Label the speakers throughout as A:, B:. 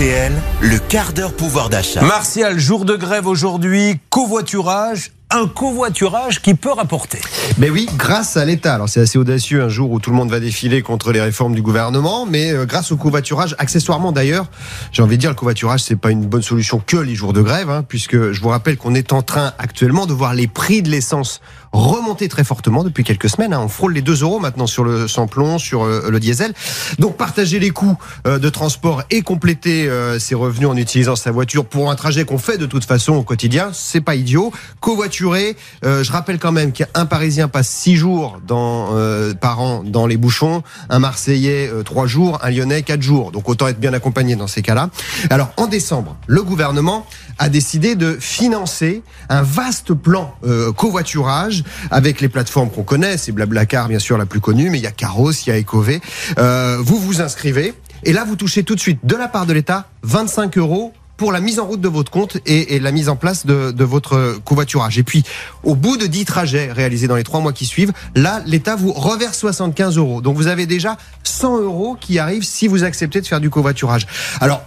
A: RTL, le quart d'heure pouvoir d'achat.
B: Martial, jour de grève aujourd'hui, covoiturage, un covoiturage qui peut rapporter.
C: Mais oui, grâce à l'État. Alors c'est assez audacieux un jour où tout le monde va défiler contre les réformes du gouvernement, mais euh, grâce au covoiturage, accessoirement d'ailleurs, j'ai envie de dire le covoiturage c'est pas une bonne solution que les jours de grève, hein, puisque je vous rappelle qu'on est en train actuellement de voir les prix de l'essence remonter très fortement depuis quelques semaines. Hein. On frôle les 2 euros maintenant sur le samplon, sur euh, le diesel. Donc partager les coûts euh, de transport et compléter ses revenus en utilisant sa voiture pour un trajet qu'on fait de toute façon au quotidien, c'est pas idiot. Covoiturer, je rappelle quand même qu'un Parisien passe 6 jours dans, euh, par an dans les bouchons, un Marseillais 3 euh, jours, un Lyonnais 4 jours. Donc autant être bien accompagné dans ces cas-là. Alors en décembre, le gouvernement a décidé de financer un vaste plan euh, covoiturage avec les plateformes qu'on connaît, c'est Blablacar bien sûr la plus connue, mais il y a Caros, il y a Ecové. Euh, vous vous inscrivez et là vous touchez tout de suite de la part de l'État 25 euros pour la mise en route de votre compte et, la mise en place de, votre covoiturage. Et puis, au bout de 10 trajets réalisés dans les trois mois qui suivent, là, l'État vous reverse 75 euros. Donc, vous avez déjà 100 euros qui arrivent si vous acceptez de faire du covoiturage. Alors,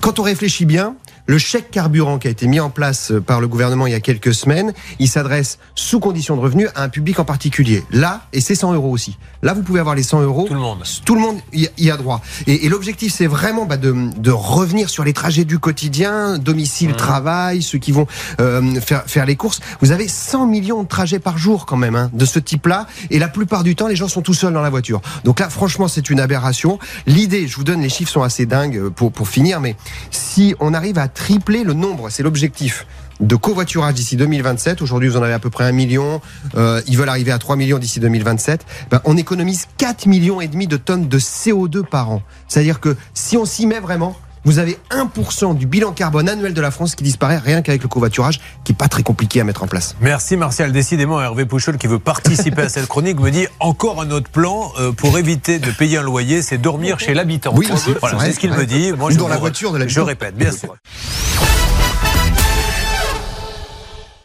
C: quand on réfléchit bien, le chèque carburant qui a été mis en place euh, par le gouvernement il y a quelques semaines, il s'adresse sous condition de revenus à un public en particulier. Là, et c'est 100 euros aussi. Là, vous pouvez avoir les 100 euros.
B: Tout le monde.
C: Tout le monde y a droit. Et, l'objectif, c'est vraiment bah, de, de, revenir sur les trajets du quotidien, domicile, mmh. travail, ceux qui vont euh, faire, faire les courses. Vous avez 100 millions de trajets par jour quand même hein, de ce type-là. Et la plupart du temps, les gens sont tout seuls dans la voiture. Donc là, franchement, c'est une aberration. L'idée, je vous donne, les chiffres sont assez dingues euh, pour, pour finir, mais si on arrive à tripler le nombre, c'est l'objectif de covoiturage d'ici 2027. Aujourd'hui, vous en avez à peu près un million. Euh, ils veulent arriver à 3 millions d'ici 2027. Ben, on économise 4 millions et demi de tonnes de CO2 par an. C'est-à-dire que si on s'y met vraiment, vous avez 1% du bilan carbone annuel de la France qui disparaît rien qu'avec le covoiturage, qui est pas très compliqué à mettre en place.
B: Merci Martial. Décidément, Hervé Pouchol, qui veut participer à cette chronique, me dit encore un autre plan euh, pour éviter de payer un loyer, c'est dormir chez l'habitant.
C: Oui,
B: c'est ce qu'il me dit.
C: Moi, je dans la voiture de l'habitant.
B: Je répète, bien sûr.